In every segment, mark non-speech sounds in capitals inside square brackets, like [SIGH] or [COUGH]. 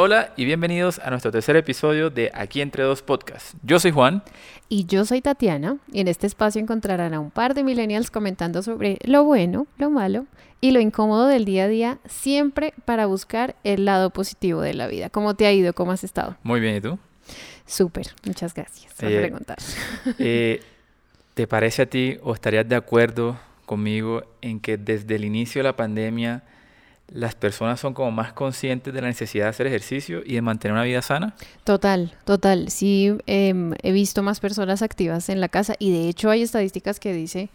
Hola y bienvenidos a nuestro tercer episodio de Aquí entre dos podcasts. Yo soy Juan. Y yo soy Tatiana. Y en este espacio encontrarán a un par de millennials comentando sobre lo bueno, lo malo y lo incómodo del día a día, siempre para buscar el lado positivo de la vida. ¿Cómo te ha ido? ¿Cómo has estado? Muy bien, ¿y tú? Súper, muchas gracias por Eh, preguntar. [LAUGHS] Eh, ¿Te parece a ti o estarías de acuerdo conmigo en que desde el inicio de la pandemia las personas son como más conscientes de la necesidad de hacer ejercicio y de mantener una vida sana? Total, total. Sí, em, he visto más personas activas en la casa y de hecho hay estadísticas que dice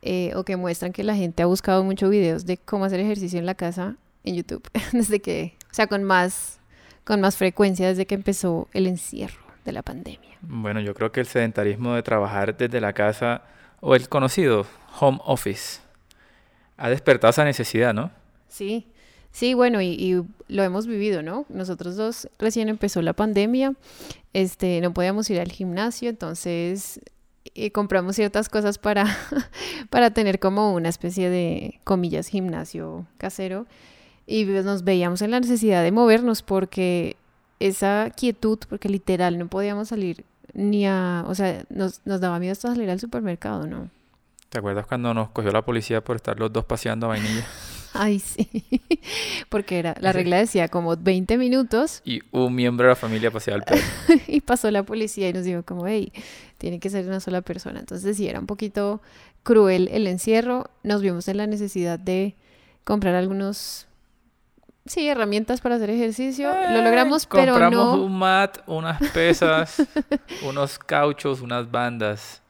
eh, o que muestran que la gente ha buscado muchos videos de cómo hacer ejercicio en la casa en YouTube [LAUGHS] desde que, o sea, con más, con más frecuencia desde que empezó el encierro de la pandemia. Bueno, yo creo que el sedentarismo de trabajar desde la casa o el conocido home office ha despertado esa necesidad, ¿no? Sí, sí, bueno, y, y lo hemos vivido, ¿no? Nosotros dos recién empezó la pandemia, este, no podíamos ir al gimnasio, entonces eh, compramos ciertas cosas para, [LAUGHS] para tener como una especie de, comillas, gimnasio casero y pues nos veíamos en la necesidad de movernos porque esa quietud, porque literal no podíamos salir ni a, o sea, nos, nos daba miedo hasta salir al supermercado, ¿no? ¿Te acuerdas cuando nos cogió la policía por estar los dos paseando a vainilla? [LAUGHS] Ay, sí, [LAUGHS] porque era, la regla decía como 20 minutos Y un miembro de la familia paseaba al perro. [LAUGHS] y pasó la policía y nos dijo como, hey, tiene que ser una sola persona. Entonces sí, era un poquito cruel el encierro. Nos vimos en la necesidad de comprar algunos, sí, herramientas para hacer ejercicio. Lo Eh, logramos, pero Compramos un mat, unas pesas, [LAUGHS] unos cauchos, unas bandas.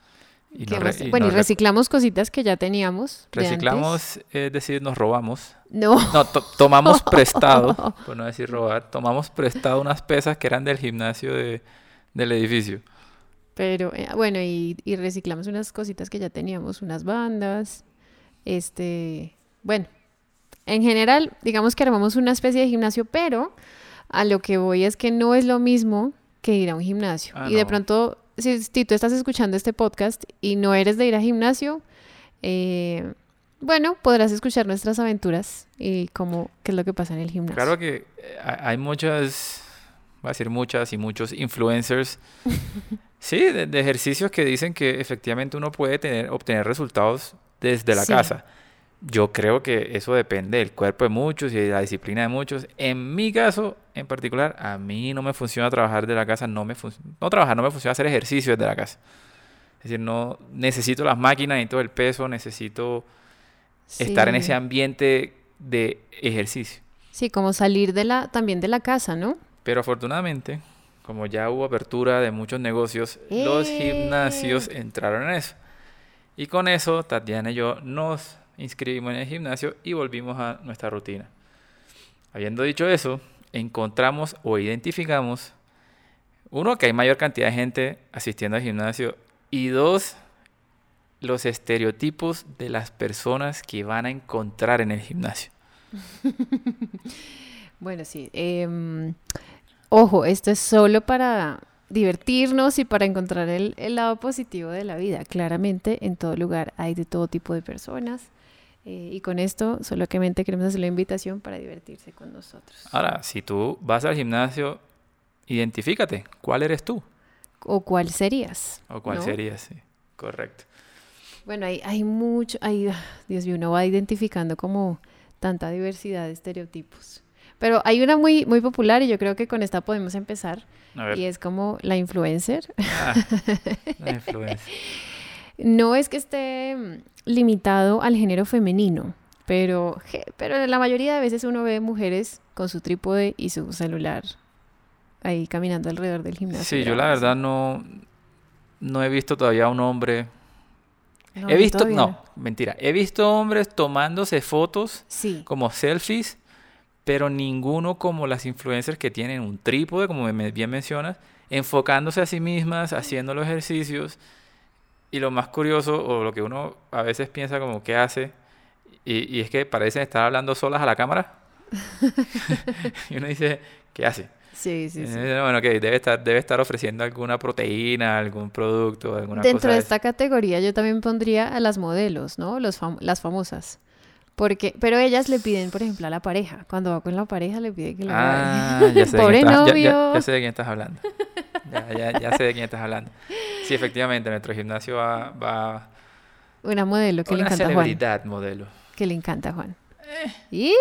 Y bueno, y reciclamos cositas que ya teníamos. reciclamos, es decir, nos robamos. No. No, to- tomamos [LAUGHS] prestado, por no decir robar, tomamos prestado unas pesas que eran del gimnasio de, del edificio. Pero eh, bueno, y, y reciclamos unas cositas que ya teníamos, unas bandas, este, bueno, en general, digamos que armamos una especie de gimnasio, pero a lo que voy es que no es lo mismo que ir a un gimnasio. Ah, y de pronto, si, si tú estás escuchando este podcast y no eres de ir a gimnasio, eh, bueno, podrás escuchar nuestras aventuras y cómo, qué es lo que pasa en el gimnasio. Claro que eh, ha- hay muchas, voy a decir muchas y muchos influencers, [LAUGHS] sí, de, de ejercicios que dicen que efectivamente uno puede tener, obtener resultados desde la Sí. casa. Yo creo que eso depende del cuerpo de muchos y de la disciplina de muchos. En mi caso, en particular, a mí no me funciona trabajar de la casa, no me fun- no trabajar, no me funciona hacer ejercicio desde la casa. Es decir, no necesito las máquinas, necesito el peso, necesito estar en ese ambiente de ejercicio. Sí, como salir de la, también de la casa, ¿no? Pero afortunadamente, como ya hubo apertura de muchos negocios, los ¡Eh! gimnasios entraron en eso. Y con eso, Tatiana y yo nos inscribimos en el gimnasio y volvimos a nuestra rutina. Habiendo dicho eso, encontramos o identificamos, uno, que hay mayor cantidad de gente asistiendo al gimnasio y dos, los estereotipos de las personas que van a encontrar en el gimnasio. [LAUGHS] Bueno, sí. em, ojo, esto es solo para divertirnos y para encontrar el, el lado positivo de la vida. Claramente, en todo lugar hay de todo tipo de personas. Eh, y con esto, solamente queremos hacer la invitación para divertirse con nosotros. Ahora, si tú vas al gimnasio, identifícate, ¿cuál eres tú? ¿O cuál serías? ¿O cuál ¿no? serías? Sí, correcto. Bueno, hay, hay mucho, hay, Dios mío, uno va identificando como tanta diversidad de estereotipos. Pero hay una muy, muy popular y yo creo que con esta podemos empezar. Y es como la influencer. ah, la [LAUGHS] influencia. No es que esté mm, limitado al género femenino, pero, pero la mayoría de veces uno ve mujeres con su trípode y su celular ahí caminando alrededor del gimnasio. Sí, yo la verdad no, no he visto todavía a un hombre. No, he visto, todavía no, mentira. He visto hombres tomándose fotos Sí, como selfies, pero ninguno como las influencers que tienen un trípode, como bien mencionas, enfocándose a sí mismas, haciendo los ejercicios. Y lo más curioso, o lo que uno a veces piensa como que hace, y, y es que parecen estar hablando solas a la cámara. [LAUGHS] y uno dice, ¿qué hace? sí, sí, sí. Eh, Bueno, ok, debe estar, debe estar ofreciendo alguna proteína, algún producto, alguna Dentro cosa de esta categoría yo también pondría a las modelos, ¿no? Los fam- las famosas. Porque, pero ellas le piden, por ejemplo, a la pareja. Cuando va con la pareja le pide que la Ah, ya [LAUGHS] sé, Pobre estás, ya- ya- novio. ya sé de quién estás hablando. Ya, ya- ya sé de quién estás hablando. Sí, efectivamente, nuestro gimnasio va, va Una modelo que le una encanta a Juan. celebridad modelo. Que le encanta a Juan. Eh,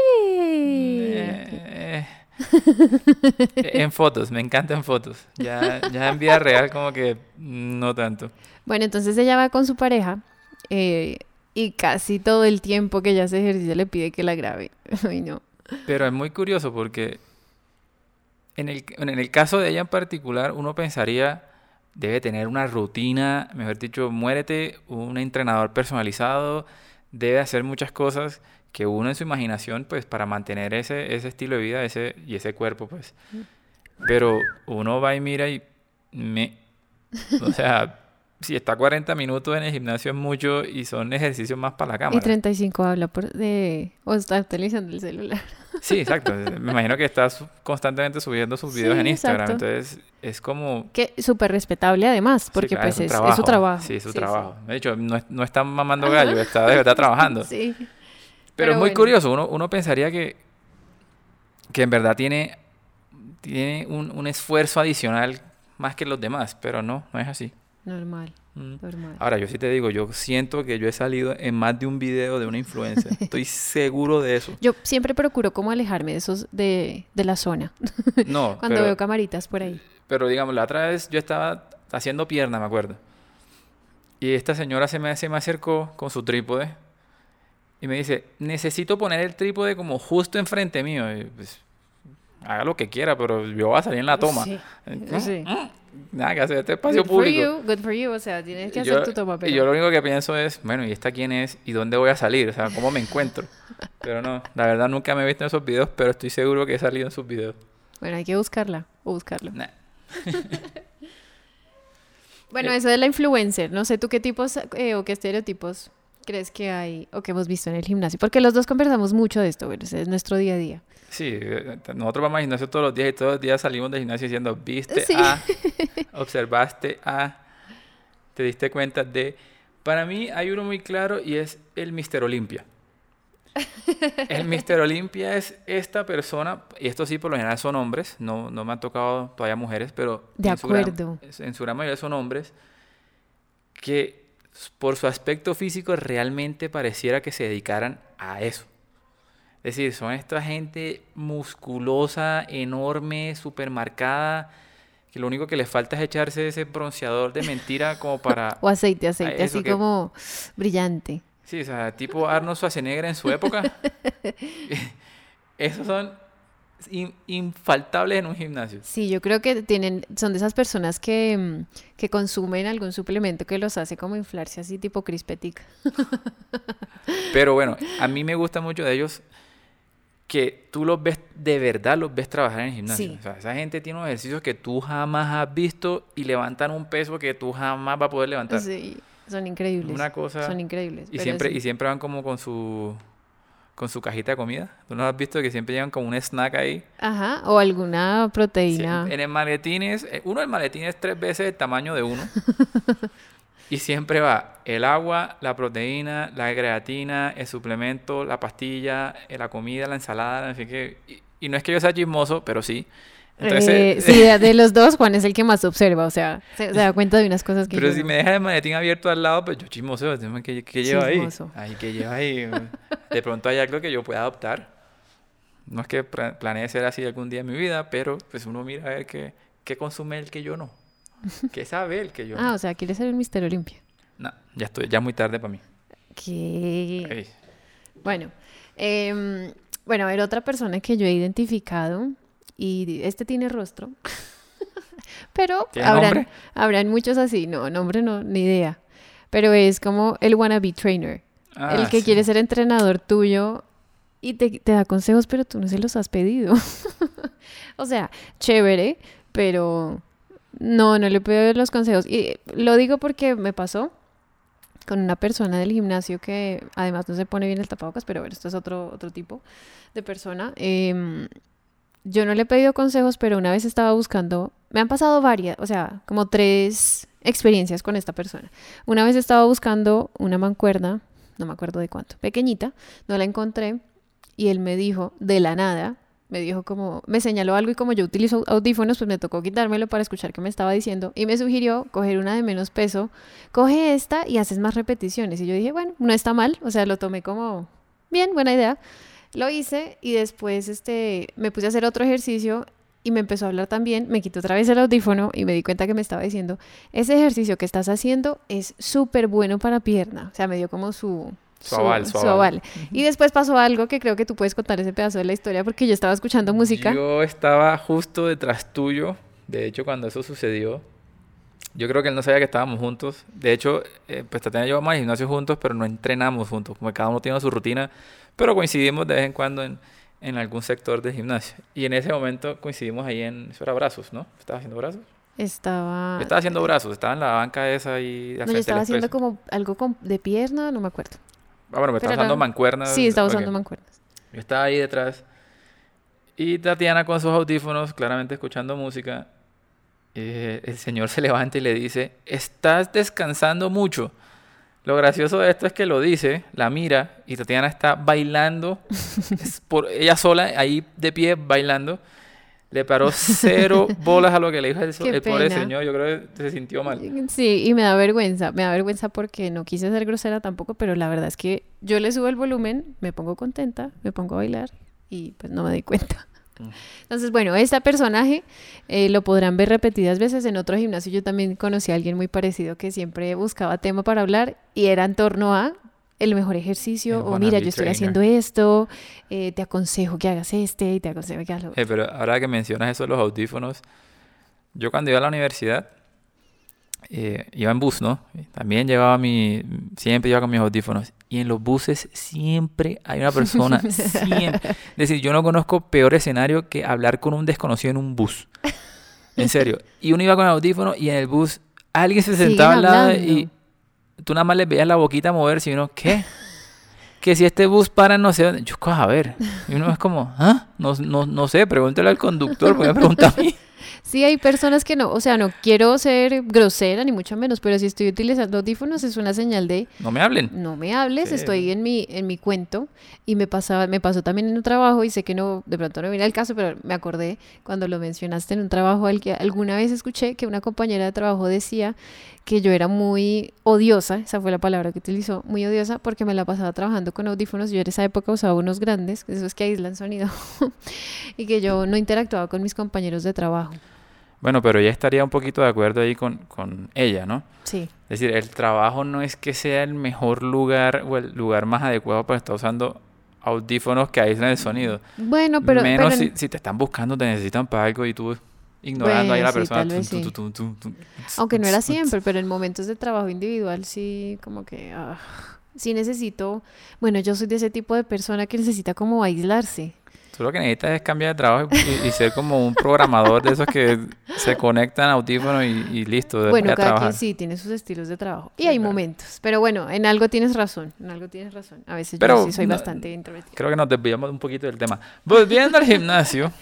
en fotos, me encantan fotos. Ya, ya en vida real como que no tanto. Bueno, entonces ella va con su pareja eh, y casi todo el tiempo que ella hace ejercicio le pide que la grabe. [LAUGHS] Ay, no. Pero es muy curioso porque en el, en el caso de ella en particular, uno pensaría, debe tener una rutina, mejor dicho, muérete, un entrenador personalizado, debe hacer muchas cosas que uno en su imaginación, pues, para mantener ese, ese estilo de vida ese, y ese cuerpo, pues. Pero uno va y mira y me... O sea, [LAUGHS] si está 40 minutos en el gimnasio es mucho y son ejercicios más para la Y cámara. 35 habla por de... o está utilizando el celular. Sí, exacto. Me imagino que está su- constantemente subiendo sus videos Sí, en Instagram. exacto. Entonces, es como... Que súper respetable además, sí, porque claro, pues es, es su trabajo. Sí, es su Sí, trabajo. De hecho, no, no está mamando gallo, está de verdad [LAUGHS] trabajando. Sí. Pero, Pero es muy bueno. curioso. Uno, uno pensaría que, que en verdad tiene, tiene un, un esfuerzo adicional más que los demás. Pero no, no es así. Normal. Normal. Ahora, yo sí te digo, yo siento que yo he salido en más de un video de una influencer. [LAUGHS] Estoy seguro de eso. Yo siempre procuro como alejarme de esos de, de la zona [LAUGHS] No, cuando pero- veo camaritas por ahí. Pero digamos, la otra vez yo estaba haciendo pierna, me acuerdo. Y esta señora se me, se me acercó con su trípode y me dice, necesito poner el trípode como justo enfrente mío. Y, pues, haga lo que quiera, pero yo voy a salir en la toma. Sí, Eh, sí. Nada que hacer, este espacio Good for público. you, good for you. O sea, tienes que Y hacer tu toma, y pero... yo lo único que pienso es, bueno, ¿y esta quién es? ¿Y dónde voy a salir? O sea, ¿cómo me encuentro? [LAUGHS] Pero no, la verdad nunca me he visto en esos videos, pero estoy seguro que he salido en sus videos. Bueno, hay que buscarla o buscarlo. Nah. [LAUGHS] Bueno, Eh. eso de la influencer, no sé tú qué tipos eh, o qué estereotipos crees que hay o que hemos visto en el gimnasio, porque los dos conversamos mucho de esto, bueno, ese es nuestro día a día. Sí, eh, nosotros vamos al gimnasio todos los días y todos los días salimos del gimnasio diciendo, viste Sí. a, [LAUGHS] observaste a, te diste cuenta de... Para mí hay uno muy claro y es el Mister Olimpia. El Mister Olimpia es esta persona, y esto sí por lo general son hombres, no, no me han tocado todavía mujeres, pero De en su gran- acuerdo. en su gran mayoría son hombres que por su aspecto físico realmente pareciera que se dedicaran a eso. Es decir, son esta gente musculosa, enorme, súper marcada, que lo único que les falta es echarse ese bronceador de mentira como [LAUGHS] para... O aceite, aceite, así que- como brillante. Sí, o sea, tipo Arnold Schwarzenegger en su época. [LAUGHS] Esos son in- infaltables en un gimnasio. Sí, yo creo que tienen, son de esas personas que, mm, que consumen algún suplemento que los hace como inflarse así tipo crispetica. Pero bueno, a mí me gusta mucho de ellos que tú los ves, de verdad los ves trabajar en el gimnasio. Sí. O sea, esa gente tiene unos ejercicios que tú jamás has visto y levantan un peso que tú jamás vas a poder levantar. Sí, son increíbles. Una cosa... Son increíbles. Y siempre, sí. y siempre van como con su con su cajita de comida. ¿Tú no has visto que siempre llevan como un snack ahí? Ajá, o alguna Sí, proteína. en el maletín es, eh, uno del maletín es tres veces el tamaño de uno. [LAUGHS] y siempre va el agua, la proteína, la creatina, el suplemento, la pastilla, eh, la comida, la ensalada, así que... Y, y no es que yo sea chismoso, pero sí. Entonces, Eh, [LAUGHS] sí, de, de los dos, Juan es el que más observa, o sea, se, se da cuenta de unas cosas que Pero yo si me deja el maletín abierto al lado, pues yo chismoseo. dime, ¿Qué, qué lleva ahí? Chismoso. Ay, ¿qué lleva ahí? De pronto hay algo que yo pueda adoptar. No es que planee ser así algún día en mi vida, pero pues uno mira a ver qué, qué consume el que yo no. [LAUGHS] ¿Qué sabe el que yo Ah, o sea, quiere ser un Mister Olimpia. No, ya estoy, ya muy tarde para mí. Ey, Bueno, em, bueno, a ver, otra persona que yo he identificado, y este tiene rostro, [LAUGHS] pero ¿Tiene habrán, nombre? habrán muchos así, no, nombre no, ni idea, pero es como el wannabe trainer, Ah, el que sí. quiere ser entrenador tuyo y te, te da consejos, pero tú no se los has pedido. [LAUGHS] o sea, chévere, pero no, no le pido los consejos. Y lo digo porque me pasó con una persona del gimnasio que además no se pone bien el tapabocas, pero bueno, esto es otro, otro tipo de persona. Em, yo no le he pedido consejos, pero una vez estaba buscando, me han pasado varias, o sea, como tres experiencias con esta persona. Una vez estaba buscando una mancuerna no me acuerdo de cuánto, pequeñita, no la encontré y él me dijo de la nada, me dijo como, me señaló algo y como yo utilizo audífonos, pues me tocó quitármelo para escuchar qué me estaba diciendo y me sugirió coger una de menos peso, coge esta y haces más repeticiones. Y yo dije, bueno, no está mal, o sea, lo tomé como, bien, buena idea. Lo hice y después este, me puse a hacer otro ejercicio y me empezó a hablar también, me quitó otra vez el audífono y me di cuenta que me estaba diciendo, ese ejercicio que estás haciendo es súper bueno para pierna. O sea, me dio como su, su aval, su aval. Y después pasó algo que creo que tú puedes contar ese pedazo de la historia porque yo estaba escuchando música. Yo estaba justo detrás tuyo, de hecho, cuando eso sucedió. Yo creo que él no sabía que estábamos juntos. De hecho, eh, pues Tatiana y yo vamos al gimnasio juntos, pero no entrenamos juntos, como cada uno tiene su rutina, pero coincidimos de vez en cuando en, en algún sector del gimnasio. Y en ese momento coincidimos ahí en, eso era brazos, ¿no? ¿Estabas haciendo brazos? Estaba... estaba haciendo brazos, estaba en la banca esa y... No, yo estaba haciendo como algo de pierna, no me acuerdo. Ah, bueno, me estaba usando mancuernas. Sí, estaba usando mancuernas. Yo estaba ahí detrás. Y Tatiana con sus audífonos, claramente escuchando música. Eh, el señor se levanta y le dice, estás descansando mucho. Lo gracioso de esto es que lo dice, la mira y Tatiana está bailando, [LAUGHS] por ella sola ahí de pie bailando. Le paró cero [LAUGHS] bolas a lo que le dijo el, el pobre señor. Yo creo que se sintió mal. Sí, y me da vergüenza. Me da vergüenza porque no quise ser grosera tampoco, pero la verdad es que yo le subo el volumen, me pongo contenta, me pongo a bailar y pues no me di cuenta. Entonces, bueno, este personaje eh, lo podrán ver repetidas veces en otro gimnasio. Yo también conocí a alguien muy parecido que siempre buscaba tema para hablar y era en torno a el mejor ejercicio o mira, yo estoy haciendo esto, eh, te aconsejo que hagas este y te aconsejo que hagas lo otro. pero ahora que mencionas eso de los audífonos, yo cuando iba a la universidad eh, iba en bus, ¿no? También llevaba mi, siempre iba con mis audífonos y en los buses siempre hay una persona, [LAUGHS] siempre. Es decir, yo no conozco peor escenario que hablar con un desconocido en un bus. En serio. Y uno iba con el audífono y en el bus alguien se sentaba al lado y tú nada más le veías la boquita moverse y uno, ¿qué? que si este bus para no sé dónde, yo, a ver. Y uno es como, ¿ah? No, no, no sé, pregúntale al conductor, porque me pregunta a mí. [LAUGHS] Sí, hay personas que no, o sea, no quiero ser grosera ni mucho menos, pero si estoy utilizando audífonos es una señal de no me hablen. No me hables, estoy en mi en mi cuento y me pasaba me pasó también en un trabajo y sé que no de pronto no viene el caso, pero me acordé cuando lo mencionaste en un trabajo al que alguna vez escuché que una compañera de trabajo decía que yo era muy odiosa, esa fue la palabra que utilizó, muy odiosa porque me la pasaba trabajando con audífonos, yo en esa época usaba unos grandes, esos que aíslan sonido, [LAUGHS] y que yo no interactuaba con mis compañeros de trabajo. Bueno, pero ya estaría un poquito de acuerdo ahí con, con ella, ¿no? Sí. Es decir, el trabajo no es que sea el mejor lugar o el lugar más adecuado para estar usando audífonos que aíslan el sonido. Bueno, pero... Menos Si, si, te están buscando, te necesitan para algo y tú ignorando ahí a la persona. Aunque no era siempre, pero en momentos de trabajo individual sí, como que ah, sí necesito, bueno, yo soy de ese tipo de persona que necesita como aislarse. Tú lo que necesitas es cambiar de trabajo y, ser como un programador de esos que se conectan a audífonos y, listo. Bueno, cada quien sí tiene sus estilos de trabajo. Y hay momentos. Pero bueno, en algo tienes razón. En algo tienes razón. A veces yo sí soy bastante introvertido. Creo que nos desviamos un poquito del tema. Volviendo al gimnasio. [LAUGHS]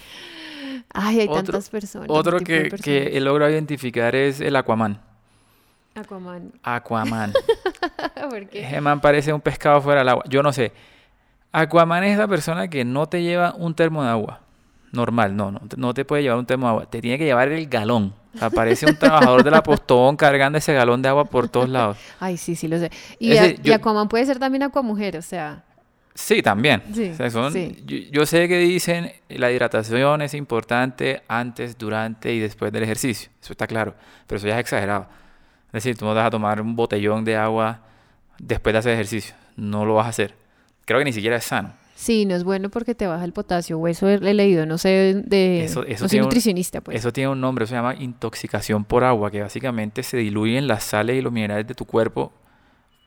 Ay, hay tantas personas. Otro que, que he logrado identificar es el Aquaman. Aquaman. Aquaman. [LAUGHS] ¿Por qué? Ese man parece un pescado fuera del agua. Yo no sé. Aquaman es la persona que no te lleva un termo de agua. Normal, no, no, no te puede llevar un termo de agua. Te tiene que llevar el galón. Aparece un trabajador del apostón cargando ese galón de agua por todos lados. Ay, sí, sí, lo sé. Y, Aquaman puede ser también Aquamujer, o sea. Sí, también. Yo, sé que dicen la hidratación es importante antes, durante y después del ejercicio. Eso está claro. Pero eso ya es exagerado. Es decir, tú no vas a tomar un botellón de agua después de hacer ejercicio. No lo vas a hacer. Creo que ni siquiera es sano. Sí, no es bueno porque te baja el potasio, o eso he leído, no sé de eso, no soy nutricionista, pues. Eso tiene un nombre, se llama intoxicación por agua, que básicamente se diluyen las sales y los minerales de tu cuerpo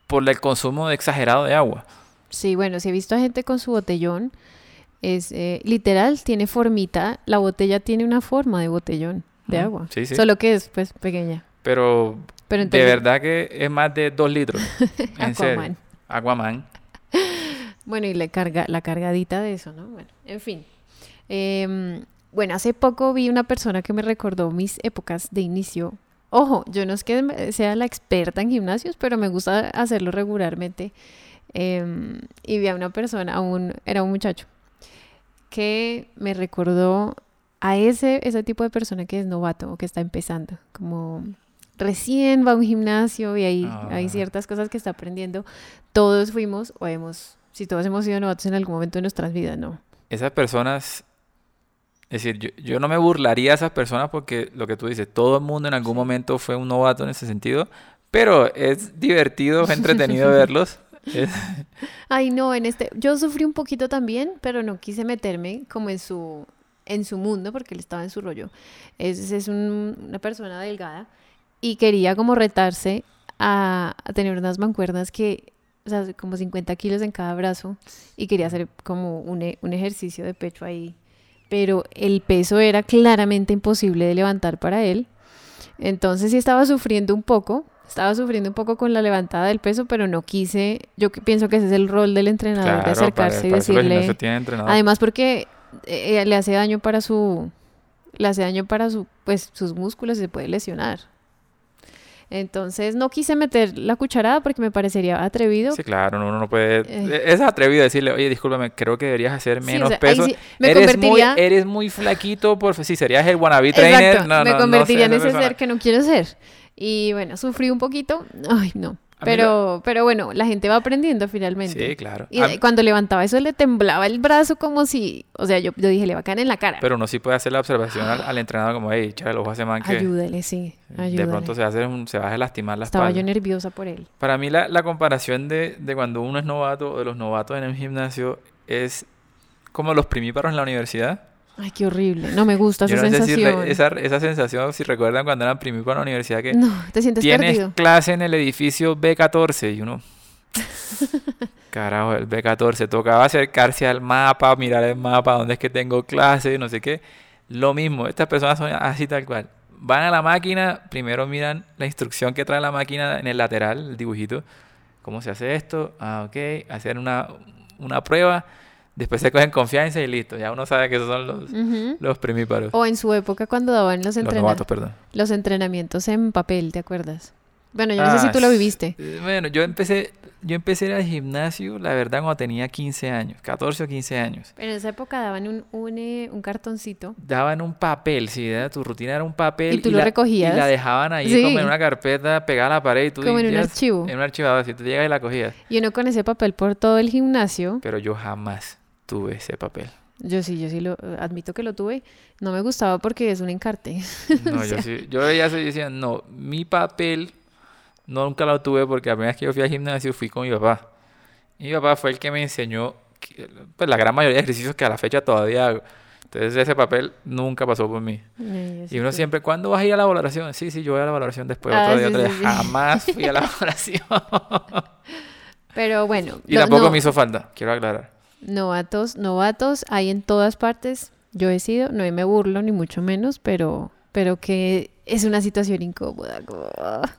por el consumo exagerado de agua. Sí, bueno, si he visto a gente con su botellón, es eh, literal, tiene formita, la botella tiene una forma de botellón de agua. Sí, sí. Solo que es pues pequeña. Pero, de verdad que es más de dos litros. [LAUGHS] en Serio. Aquaman. bueno, y le carga, la cargadita de eso, ¿no? Bueno, en fin. Em, bueno, hace poco vi una persona que me recordó mis épocas de inicio. Ojo, yo no es que sea la experta en gimnasios, pero me gusta hacerlo regularmente em, y vi a una persona, a un, era un muchacho, que me recordó a ese, ese tipo de persona que es novato o que está empezando, como recién va a un gimnasio y hay, hay Ah. ciertas cosas que está aprendiendo. Todos fuimos o hemos, si todos hemos sido novatos en algún momento de nuestras vidas, ¿no? Esas personas, es decir, yo, yo no me burlaría de esas personas porque lo que tú dices, todo el mundo en algún momento fue un novato en ese sentido, pero es divertido, es entretenido [LAUGHS] verlos. Ay, no, en este, yo sufrí un poquito también, pero no quise meterme como en su, en su mundo porque él estaba en su rollo. Es, es un- una persona delgada y quería como retarse a, tener unas mancuernas que, o sea, como 50 kilos en cada brazo y quería hacer como un, un ejercicio de pecho ahí. Pero el peso era claramente imposible de levantar para él. Entonces sí estaba sufriendo un poco, estaba sufriendo un poco con la levantada del peso, pero no quise, yo pienso que ese es el rol del entrenador, de para, acercarse y para decirle, además porque eh, le hace daño para su, le hace daño para su, pues sus músculos y se puede lesionar. Entonces no quise meter la cucharada porque me parecería atrevido. Sí, claro, uno no puede... Eh. Es atrevido decirle, oye, discúlpame, creo que deberías hacer Sí, o menos sea, ahí peso. sí me eres, convertiría, muy, eres muy flaquito, por si serías el wannabe trainer. exacto, No, me no, no convertiría en ese persona. ser que no quiero ser. Y bueno, sufrí un poquito, [LAUGHS] ay no, pero, pero bueno, la gente va aprendiendo finalmente. Sí, claro. Y A de- cuando levantaba eso le temblaba el brazo como si, o sea, yo, yo dije, le va a caer en la cara. Pero uno sí puede hacer la observación al, [GASPS] al entrenador como, hey, échale a ese man que Ayúdele, sí, de ayúdele. pronto se va a, hacer un- se va a lastimar la Estaba yo nerviosa por él. Para mí la, la comparación de, de cuando uno es novato o de los novatos en el gimnasio es como los primíparos en la universidad. Ay, qué horrible. No me gusta esa no sé si sensación. esa, esa sensación, si recuerdan cuando eran primíparos en la universidad que No, te sientes tienes perdido. clase en el edificio B14 y uno... [LAUGHS] Carajo, el B14. Tocaba acercarse al mapa, mirar el mapa, dónde es que tengo clase, no sé qué. Lo mismo, estas personas son así tal cual. Van a la máquina, primero miran la instrucción que trae la máquina en el lateral, el dibujito. ¿Cómo se hace esto? Ah, ok. Hacer una, una prueba. Después se cogen confianza y listo. Ya uno sabe que esos son los, los primíparos. O en su época cuando daban los, Los entrena- novatos, perdón. los entrenamientos en papel, ¿te acuerdas? Bueno, yo no sé si Ah, tú lo viviste. eh, Bueno, yo empecé, yo empecé al gimnasio, la verdad, cuando tenía 15 años, 14 o 15 años. En esa época daban un, un, eh, un cartoncito. Daban un papel, sí, era- tu rutina era un papel. ¿Y tú lo la, recogías? Y la dejaban ahí Sí. como en una carpeta pegada a la pared y tú Como en un archivo. En un archivador, si tú llegas y la cogías. Y uno con ese papel por todo el gimnasio. Pero yo jamás tuve ese papel. Yo sí, yo sí lo admito que lo tuve. No me gustaba porque es un encarte. [LAUGHS] No, yo sí, yo veía eso y decía, no, mi papel nunca lo tuve porque la primera vez que yo fui al gimnasio fui con mi papá. Y mi papá fue el que me enseñó pues, la gran mayoría de ejercicios que a la fecha todavía hago. Entonces ese papel nunca pasó por mí. Sí Y uno siempre, ¿cuándo vas a ir a la valoración? Sí, sí, yo voy a la valoración después, Ah, otro día, sí, otro día. Jamás fui a la [LAUGHS] valoración. Pero bueno, Y no- tampoco no- me hizo falta, quiero aclarar. Novatos, novatos hay en todas partes. Yo he sido, no me burlo ni mucho menos, pero, pero que es una situación incómoda, como,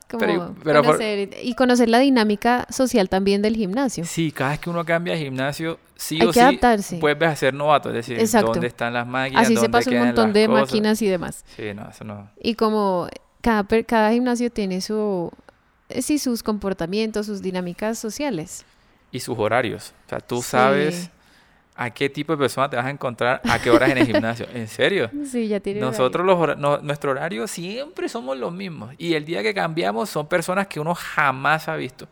como Pero- pero por- conocer, y conocer la dinámica social también del gimnasio. Sí, cada vez que uno cambia de gimnasio, sí Hay o que sí, adaptarse. vuelves a ser novato. Es decir, Exacto. dónde están las máquinas, Así se dónde pasa un montón de cosas. máquinas y demás. Sí, no, eso no. Y como cada, cada gimnasio tiene su, eh, sí, sus comportamientos, sus dinámicas sociales. Y sus horarios. O sea, tú Sí. sabes a qué tipo de persona te vas a encontrar, a qué horas en el gimnasio. ¿En serio? [LAUGHS] Sí, ya tiene horario. Nosotros, los hora- no- nuestro horario siempre somos los mismos. Y el día que cambiamos son personas que uno jamás ha visto.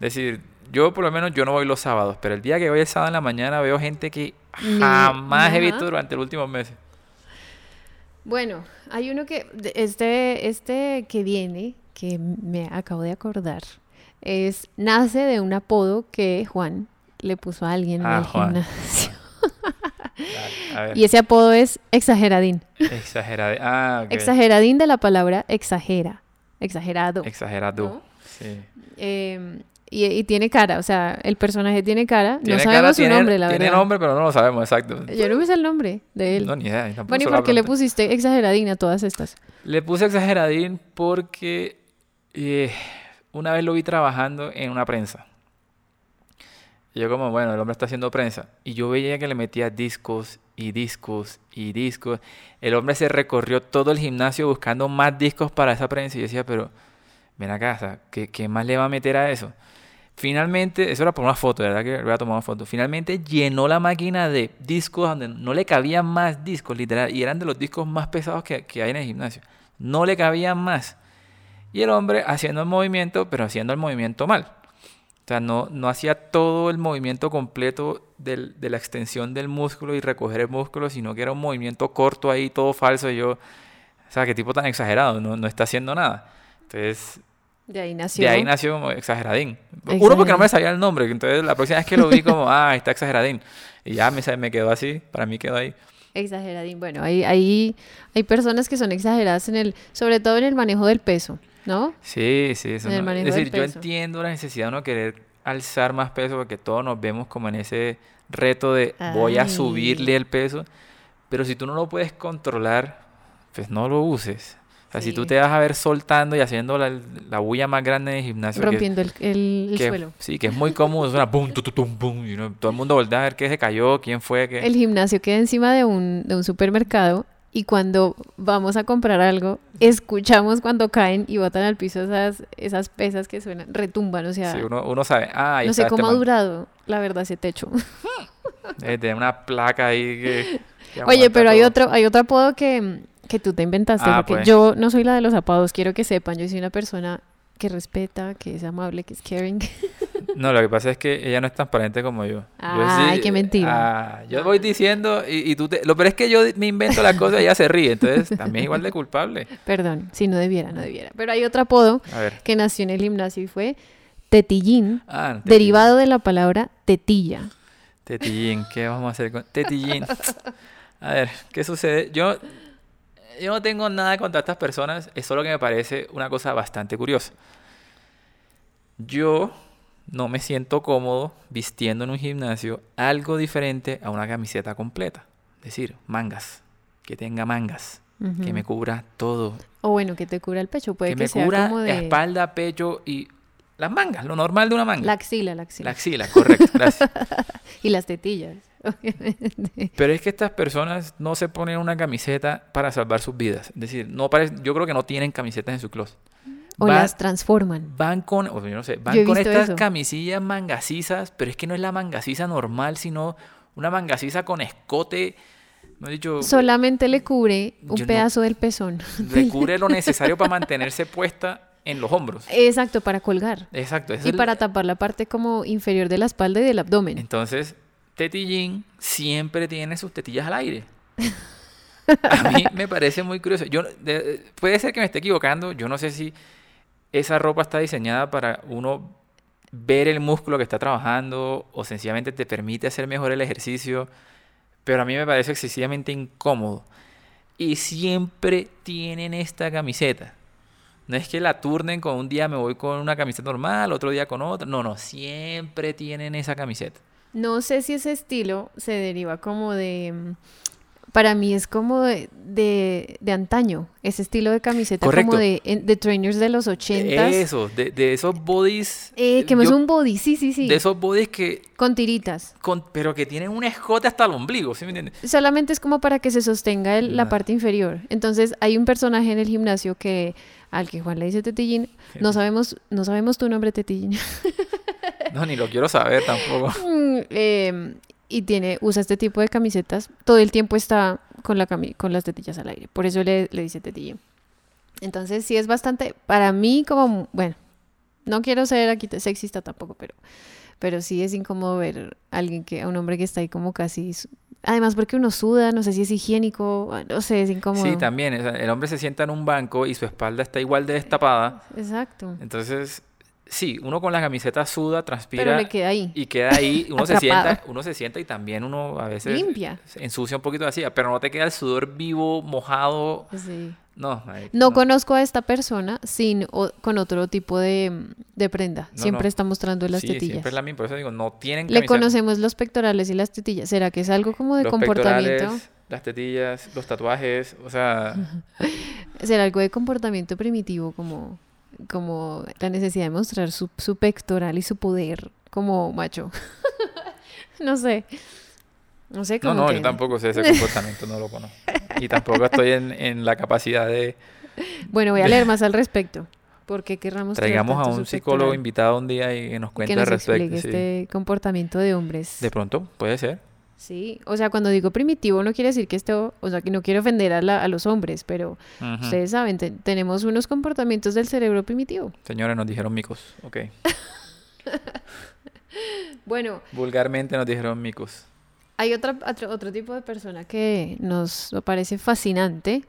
Es decir, yo por lo menos yo no voy los sábados, pero el día que voy el sábado en la mañana veo gente que jamás he visto durante los últimos meses. Bueno, hay uno que, este, este que viene, que me acabo de acordar, es, nace de un apodo que Juan le puso a alguien en Ah, el Juan. gimnasio. [LAUGHS] Dale, Y ese apodo es exageradín. exagerado. Ah, ok. Exageradín de la palabra exagera. Exagerado. Exagerado. ¿no? Sí. Eh, y, y tiene cara, o sea, el personaje tiene cara. Tiene no cara, sabemos su tiene- nombre, la Tiene verdad. nombre, pero no lo sabemos exacto. Yo no me sé el nombre de él. No, ni idea. tampoco bueno, ¿y por qué le pusiste exageradín a todas estas? Le puse exageradín porque eh, una vez lo vi trabajando en una prensa. Y yo como, bueno, el hombre está haciendo prensa. Y yo veía que le metía discos y discos y discos. El hombre se recorrió todo el gimnasio buscando más discos para esa prensa. Y yo decía, pero ven acá, o sea, ¿qué, qué más le va a meter a eso? Finalmente, eso era por una foto, ¿verdad? Que voy a tomar una foto. Finalmente llenó la máquina de discos donde no le cabían más discos, literal. Y eran de los discos más pesados que, que hay en el gimnasio. No le cabían más. Y el hombre haciendo el movimiento, pero haciendo el movimiento mal. O sea, no, no hacía todo el movimiento completo del, de la extensión del músculo y recoger el músculo, sino que era un movimiento corto ahí, todo falso. Y yo, o sea, qué tipo tan exagerado, no, no está haciendo nada. Entonces, De ahí nació. de ahí nació como exageradín. Uno porque no me sabía el nombre, entonces la próxima vez que lo vi como, [LAUGHS] ah, está exageradín. Y ya me, me quedó así, para mí quedó ahí. Exageradín. Bueno, hay, hay, hay personas que son exageradas en el, sobre todo en el manejo del peso, ¿no? Sí, sí, eso no- Es decir, yo entiendo la necesidad de no querer alzar más peso porque todos nos vemos como en ese reto de voy a Ay. subirle el peso, pero si tú no lo puedes controlar, pues no lo uses. O sea, si tú Sí. te vas a ver soltando y haciendo la, la bulla más grande el gimnasio, que- Rompiendo el, el- el que, suelo. sí, que es muy cómodo, suena pum, tu, tu, tum, pum, y uno- todo el mundo voltea a ver qué se cayó, quién fue, qué... El gimnasio queda encima de un, de un supermercado y cuando vamos a comprar algo, escuchamos cuando caen y botan al piso esas, esas pesas que suenan, retumban, o sea, Sí, uno, uno sabe, ah, ahí no sé este cómo ha durado, la verdad, ese techo. [LAUGHS] Debe tener una placa ahí que... que [LAUGHS] Oye, pero hay otro, hay otro apodo que, que tú te inventaste, Ah, porque pues. yo no soy la de los apodos, quiero que sepan, yo soy una persona que respeta, que es amable, que es caring. [LAUGHS] No, lo que pasa es que ella no es transparente como yo. Yo Ay, qué mentira. ah, yo voy diciendo y, y tú te... Lo peor es que yo me invento las cosas y ella se ríe, entonces también es igual de culpable. [LAUGHS] Perdón, si no debiera, no debiera. Pero hay otro apodo que nació en el gimnasio y fue tetillín, Ah, tetillín. derivado de la palabra tetilla. Tetillín, ¿qué vamos a hacer con Tetillín? [LAUGHS] A ver, ¿qué sucede? Yo, yo no tengo nada contra estas personas, es solo que me parece una cosa bastante curiosa. Yo no me siento cómodo vistiendo en un gimnasio algo diferente a una camiseta completa. Es decir, mangas, que tenga mangas, que me cubra todo, O bueno, que te cubra el pecho, puede que que, me sea cubra como de espalda, pecho y las mangas, lo normal de una manga. la axila, la axila. La axila, correcto, gracias. [LAUGHS] Y las tetillas, [LAUGHS] obviamente. Pero es que estas personas no se ponen una camiseta para salvar sus vidas. Es decir, no parece, yo creo que no tienen camisetas en su closet. O Va- las transforman. Van con, o yo no sé, van con estas eso. camisillas mangasizas, pero es que no es la mangasiza normal, sino una mangasiza con escote, no he dicho, Solamente le cubre un Yo no- pedazo del pezón. le cubre lo necesario para mantenerse puesta en los hombros. Exacto, para colgar. Exacto. Y el- para tapar la parte como inferior de la espalda y del abdomen. Entonces, Tetillín siempre tiene sus tetillas al aire. A mí [LAUGHS] me parece muy curioso. Yo, de- puede ser que me esté equivocando. Yo no sé si esa ropa está diseñada para uno ver el músculo que está trabajando o sencillamente te permite hacer mejor el ejercicio. Pero a mí me parece excesivamente incómodo. Y siempre tienen esta camiseta. No es que la turnen con un día me voy con una camiseta normal, otro día con otra. No, no, siempre tienen esa camiseta. No sé si ese estilo se deriva como de... mm, Para mí es como de, de, de antaño, ese estilo de camiseta Correcto. como de, de trainers de los ochentas. Eso, de, de esos bodies. Eh, que no es un body, sí, sí, sí. De esos bodies que. Con tiritas. Con, pero que tienen un escote hasta el ombligo, ¿sí me entiendes? Solamente es como para que se sostenga el- la Ah. parte inferior. Entonces hay un personaje en el gimnasio que al que Juan le dice Tetillín. No sabemos, no sabemos tu nombre, Tetillín. [LAUGHS] [LAUGHS] No, ni lo quiero saber tampoco. [LAUGHS] Eh, y tiene, usa este tipo de camisetas. Todo el tiempo está con, la cami- con las tetillas al aire. Por eso le, le dice Tetillín. Entonces sí es bastante, para mí como, bueno, no quiero ser aquí sexista tampoco, pero, pero sí es incómodo ver a alguien que, a un hombre que está ahí como casi, además porque uno suda, no sé si es higiénico, no sé, es incómodo. Sí, también. el hombre se sienta en un banco y su espalda está igual de destapada. Exacto. Entonces, sí, uno con la camiseta suda, Pero transpira le queda ahí. y queda ahí. Uno se [LAUGHS] sienta, uno se sienta y también uno a veces Limpia. ensucia un poquito así, pero no te queda el sudor vivo, mojado. Sí. No, ay, No, conozco a esta persona sin o- con otro tipo de, de prenda. No, siempre no. está mostrando las Sí, tetillas. siempre es la misma. Por eso digo, no tienen Le conocemos los pectorales y las tetillas. ¿Será que es algo como de los comportamiento? las tetillas, los tatuajes, o sea, [LAUGHS] ¿Será algo de comportamiento primitivo como, como la necesidad de mostrar su, su pectoral y su poder como macho? [LAUGHS] no sé. No sé no, cómo no, que- yo tampoco sé ese comportamiento, no lo conozco. Y tampoco estoy en, en la capacidad de, Bueno, voy a leer más al respecto. ¿Por qué querramos Traigamos a un psicólogo invitado un día y que nos cuente que nos al respecto. este comportamiento de hombres. De pronto, puede ser. Sí, o sea, cuando digo primitivo no quiere decir que esto, o sea, que no quiero ofender a, la, a los hombres, pero ustedes saben, tenemos unos comportamientos del cerebro primitivo. Señores, nos dijeron micos, ok. [LAUGHS] bueno. Vulgarmente nos dijeron micos. Hay otra, otro, tipo de persona que nos parece fascinante,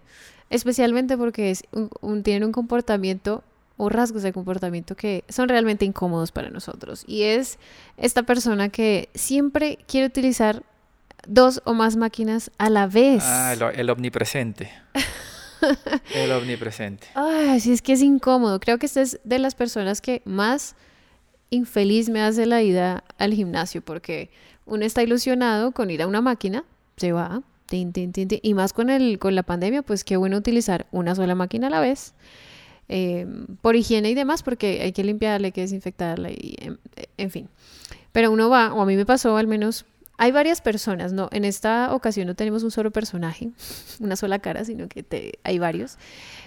especialmente porque es un, tienen un comportamiento o rasgos de comportamiento que son realmente incómodos para nosotros. Y es esta persona que siempre quiere utilizar dos o más máquinas a la vez. Ah, el, omnipresente. [LAUGHS] el omnipresente. Ay, sí, es que es incómodo. Creo que esta es de las personas que más infeliz me hace la ida al gimnasio porque uno está ilusionado con ir a una máquina, se va, y más con, el, con la pandemia, pues qué bueno utilizar una sola máquina a la vez. Em, por higiene y demás, porque hay que limpiarla, hay que desinfectarla, y en, en fin. Pero uno va, o a mí me pasó al menos hay varias personas, no, en esta ocasión no tenemos un solo personaje, [LAUGHS] una sola cara, sino que hay varios.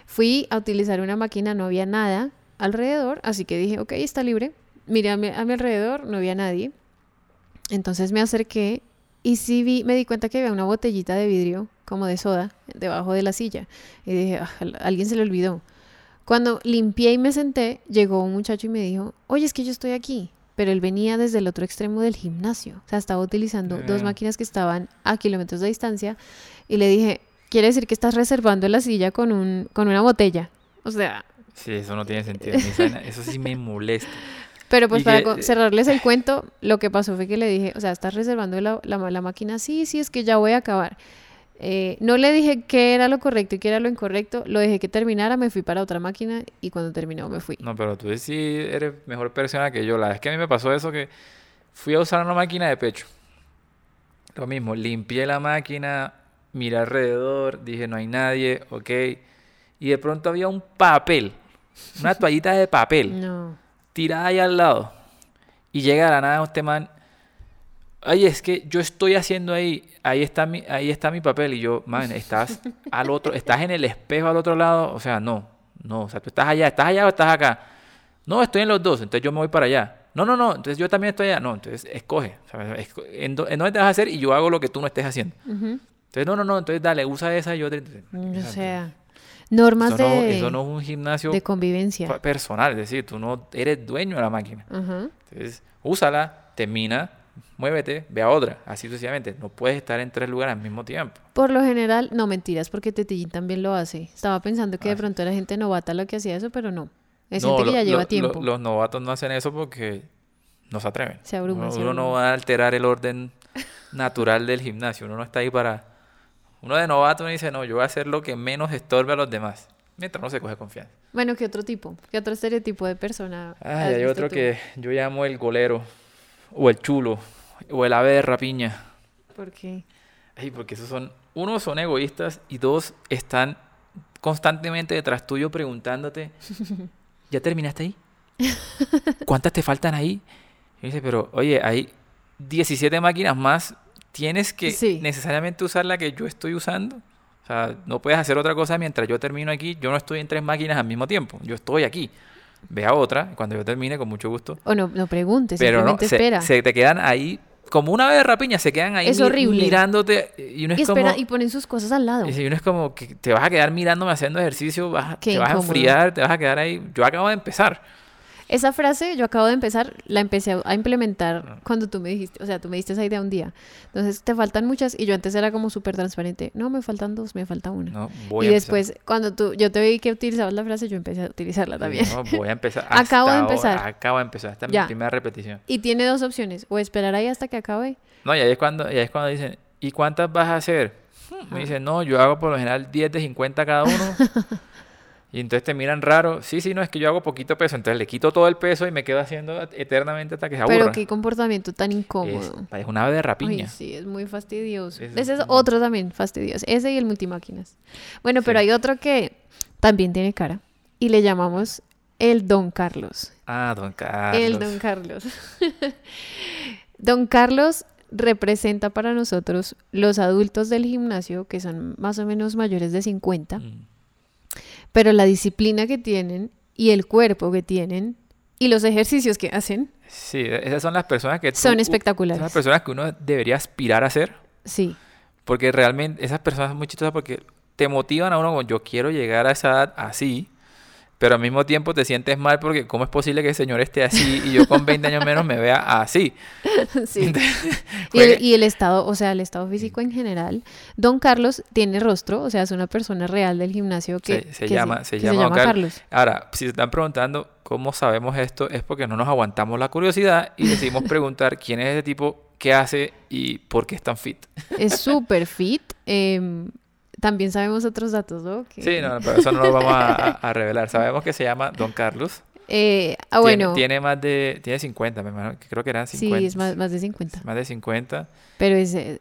Fui a utilizar una máquina, no había nada alrededor, así que dije, ok, está libre. Miré a mi, alrededor, no había nadie. Entonces me acerqué y sí vi, me di cuenta que había una botellita de vidrio, como de soda, debajo de la silla. Y dije, ah, alguien se le olvidó. Cuando limpié y me senté, llegó un muchacho y me dijo, oye, es que yo estoy aquí pero él venía desde el otro extremo del gimnasio. O sea, estaba utilizando dos máquinas que estaban a kilómetros de distancia y le dije, quiere decir que estás reservando la silla con, un, con una botella. O sea... Sí, eso no tiene sentido. eso sí me molesta. [LAUGHS] Pero pues para cerrarles el cuento, lo que pasó fue que le dije, o sea, ¿estás reservando la, la, la máquina? Sí, sí, es que ya voy a acabar. Eh, no le dije qué era lo correcto y qué era lo incorrecto, lo dejé que terminara, me fui para otra máquina y cuando terminó me fui. No, pero tú sí eres mejor persona que yo. La vez que a mí me pasó eso que fui a usar una máquina de pecho. Lo mismo, limpié la máquina, miré alrededor, dije no hay nadie, ok. Y de pronto había un papel, una [LAUGHS] toallita de papel, no. tirada ahí al lado. Y llega a la nada este man Oye, es que yo estoy haciendo ahí, ahí está mi, ahí está mi papel y yo, man, estás al otro, estás en el espejo al otro lado, o sea, no, no, o sea, tú estás allá, estás allá o estás acá. No, estoy en los dos, entonces yo me voy para allá. No, no, no, entonces yo también estoy allá. No, entonces escoge, ¿En, dónde te vas a hacer y yo hago lo que tú no estés haciendo. Entonces, no, no, no, entonces dale, usa esa y yo te... O sea, normas de... eso no es un gimnasio... De convivencia. Personal, es decir, tú no eres dueño de la máquina. Entonces, úsala, termina, muévete, ve a otra, así sucesivamente. No puedes estar en tres lugares al mismo tiempo. Por lo general, no mentiras, porque Tetillín también lo hace. Estaba pensando que de ah. pronto era gente novata lo que hacía eso, pero no. Es gente que ya lleva tiempo. los novatos no hacen eso porque no se atreven. Se abruman. Uno, no va a alterar el orden natural del gimnasio. Uno no está ahí para. Uno de novato me dice, no, yo voy a hacer lo que menos estorbe a los demás. Mientras no se coge confianza. Bueno, ¿qué otro tipo? ¿Qué otro estereotipo de persona? hay otro que yo llamo el golero o el chulo o el ave de rapiña. ¿Por qué? Ay, porque esos son, uno, son egoístas y dos, están constantemente detrás tuyo preguntándote, [LAUGHS] ¿ya terminaste ahí? ¿Cuántas te faltan ahí? Y dice, pero oye, hay 17 máquinas más, tienes que necesariamente usar la que yo estoy usando. O sea, no puedes hacer otra cosa mientras yo termino aquí. Yo no estoy en tres máquinas al mismo tiempo, yo estoy aquí ve a otra, cuando yo termine, con mucho gusto. O no, no preguntes, pero no, se, espera. Se te quedan ahí, como una vez de rapiña, se quedan ahí mirándote. Y, uno es espera, y ponen sus cosas al lado. Y uno es como que te vas a quedar mirándome haciendo ejercicio, vas, te vas a enfriar, te vas a quedar ahí. Yo acabo de empezar. Esa frase yo acabo de empezar, la empecé a implementar ah. cuando tú me dijiste, o sea, tú me diste esa idea un día. Entonces, te faltan muchas y yo antes era como súper transparente. No, me faltan dos, me falta una. No, voy y después, cuando tú, yo te vi que utilizabas la frase, yo empecé a utilizarla también. No, voy a empezar. [LAUGHS] acabo de empezar. acabo de empezar. Esta es mi primera repetición. Y tiene dos opciones, o esperar ahí hasta que acabe. No, y ahí es cuando, y ahí es cuando dicen, ¿y cuántas vas a hacer? [LAUGHS] Me dicen, no, yo hago por lo general 10 de 50 cada uno. [LAUGHS] Y entonces te miran raro. Sí, sí, no, es que yo hago poquito peso. Entonces le quito todo el peso y me quedo haciendo eternamente hasta que se aburra. Pero qué comportamiento tan incómodo. Es, una ave de rapiña. sí, es muy fastidioso. Ese es otro también fastidioso. Ese y el multimáquinas. Bueno, pero hay otro que también tiene cara. Y le llamamos el Don Carlos. Ah, Don Carlos. El Don Carlos. [LAUGHS] don Carlos representa para nosotros los adultos del gimnasio que son más o menos mayores de 50 pero la disciplina que tienen y el cuerpo que tienen y los ejercicios que hacen Sí, esas son las personas que... tú- son Son espectaculares. las personas que uno debería aspirar a ser. Sí, Porque realmente esas personas son muy chistosas porque te motivan a uno como yo quiero llegar a esa edad así, pero al mismo tiempo te sientes mal porque cómo es posible que el señor esté así y yo con 20 años menos me vea así. [LAUGHS] sí. [LAUGHS] Y el, y el estado, o sea, el estado físico en general. Don Carlos tiene rostro, o sea, es una persona real del gimnasio que Se- se que llama- se que llama. Carlos. Ahora, si se están preguntando cómo sabemos esto, es porque no nos aguantamos la curiosidad y decidimos [LAUGHS] preguntar quién es ese tipo, qué hace y por qué es tan fit. Es súper fit. em, también sabemos otros datos, ¿no? Que- Sí, no, pero eso no lo vamos a, revelar. Sabemos que se llama Don Carlos. Eh, ah, bueno, Tiene, más de... Tiene 50, me imagino, creo que eran 50. sí, es más, más de 50. Más de 50. Pero es, eh,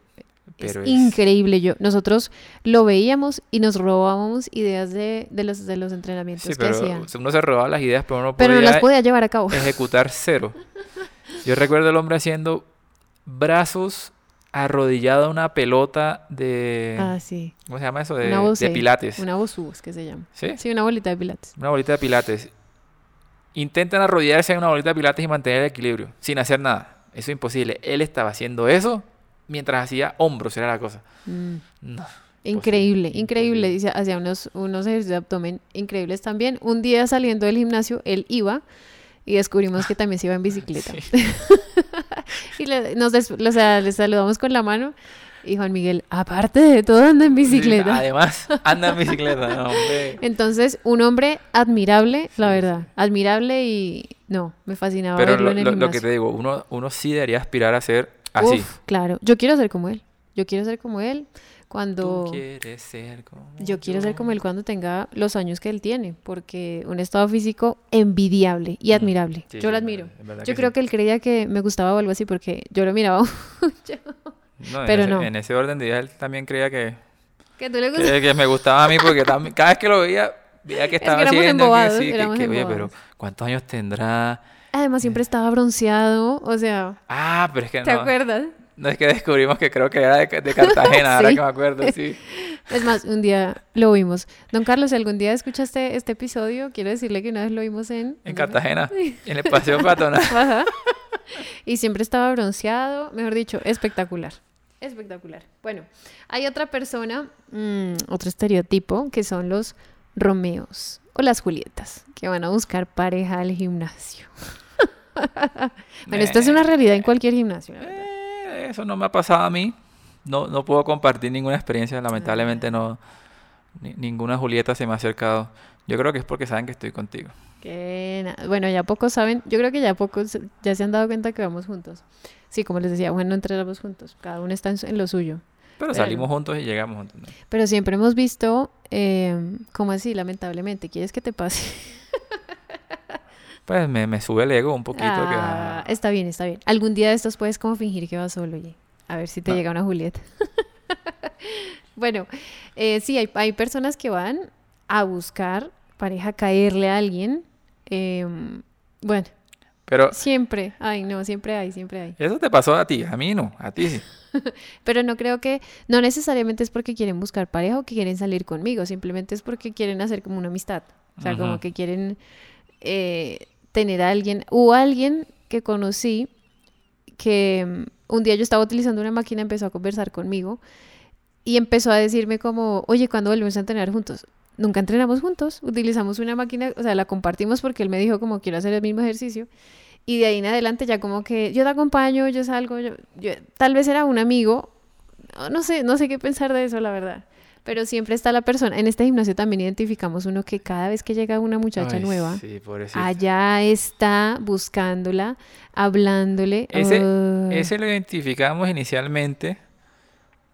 es increíble. Yo, nosotros lo veíamos y nos robábamos ideas de, de los, de los entrenamientos Sí, que pero hacían. uno se robaba las ideas, pero uno Pero no podía las podía llevar a cabo. ejecutar cero. Yo recuerdo el hombre haciendo brazos arrodillado a una pelota de... Ah, sí. ¿Cómo se llama eso? De, Una de pilates. Una vozú, es que se llama. ¿Sí? Sí, una bolita de pilates. Una bolita de pilates. Intentan arrodillarse en una bolita de pilates y mantener el equilibrio, sin hacer nada. Eso es imposible. Él estaba haciendo eso mientras hacía hombros, era la cosa. Mm. No. Increíble, increíble. Dice, hacía unos, unos ejercicios de abdomen increíbles también. Un día saliendo del gimnasio, él iba y descubrimos que también se iba en bicicleta. [LAUGHS] Sí. [LAUGHS] [LAUGHS] y le, nos des- o sea, le saludamos con la mano. Y Juan Miguel, aparte de todo, anda en bicicleta. Además, anda en [LAUGHS] bicicleta. No, hombre. Entonces, un hombre admirable, la verdad. Admirable y no, me fascinaba Pero verlo lo, en el lo- lo que te digo, uno, uno sí debería aspirar a ser así. Uf, claro. Yo quiero ser como él. Yo quiero ser como él cuando... Tú quieres ser como Yo quiero ser como él cuando tenga los años que él tiene, porque un estado físico envidiable y admirable. Mm, Sí, yo lo es admiro. es Yo creo sí. que él creía que me gustaba o algo así porque yo lo miraba. [LAUGHS] No, en pero ese, no. En ese orden de ideas, él también creía que, que tú le gustas. que, que me gustaba a mí porque también, [LAUGHS] cada vez que lo veía, veía que Es que estaba haciendo que embobados, sí, que- éramos que, oye, pero. ¿cuántos años tendrá? Además siempre estaba bronceado, o sea, Ah, pero es que ¿te no. acuerdas? No es que descubrimos que creo que era de, de Cartagena, ahora [LAUGHS] Sí. que me acuerdo, sí. [LAUGHS] Es más, un día lo vimos. Don Carlos, si algún día escuchaste este episodio, quiero decirle que una vez lo vimos en... En Cartagena, [LAUGHS] en el paseo peatonal. Ajá. Y siempre estaba bronceado, mejor dicho, espectacular. Espectacular. Bueno, hay otra persona, mm, otro estereotipo, que son los Romeos o las Julietas, que van a buscar pareja al gimnasio. bueno, esto es una realidad en cualquier gimnasio. la verdad. Eso no me ha pasado a mí. No, no puedo compartir ninguna experiencia, lamentablemente no. ni- ninguna Julieta se me ha acercado. Yo creo que es porque saben que estoy contigo. Que Bueno, ya pocos saben, yo creo que ya pocos ya se han dado cuenta que vamos juntos. Sí, como les decía, bueno, entrenamos juntos, cada uno está en, lo suyo. Pero Pero- salimos juntos y llegamos juntos. ¿no? Pero siempre hemos visto, eh, como así, lamentablemente, ¿quieres que te pase? [LAUGHS] Pues me, me sube el ego un poquito. que, Ah, está bien, está bien. Algún día de estos puedes como fingir que vas solo, oye. A ver si te llega una Julieta. [LAUGHS] bueno, eh, sí, hay, hay personas que van a buscar pareja, caerle a alguien. em, bueno, Pero siempre, ay no, siempre hay, siempre hay. eso te pasó a ti, a mí no, a ti sí. [LAUGHS] Pero no creo que, no necesariamente es porque quieren buscar pareja o que quieren salir conmigo, simplemente es porque quieren hacer como una amistad. O sea, como que quieren eh, tener a alguien, o alguien que conocí que mm, un día yo estaba utilizando una máquina, empezó a conversar conmigo y empezó a decirme como, oye, ¿cuándo volvemos a entrenar juntos? Nunca entrenamos juntos, utilizamos una máquina, o sea, la compartimos porque él me dijo como quiero hacer el mismo ejercicio y de ahí en adelante ya como que yo te acompaño, yo salgo, yo, tal vez era un amigo, no sé, no sé qué pensar de eso, la verdad. Pero siempre está la persona. En este gimnasio también identificamos uno que cada vez que llega una muchacha Ay, nueva, Sí, allá está buscándola, hablándole. Ese, Ah, ese lo identificamos inicialmente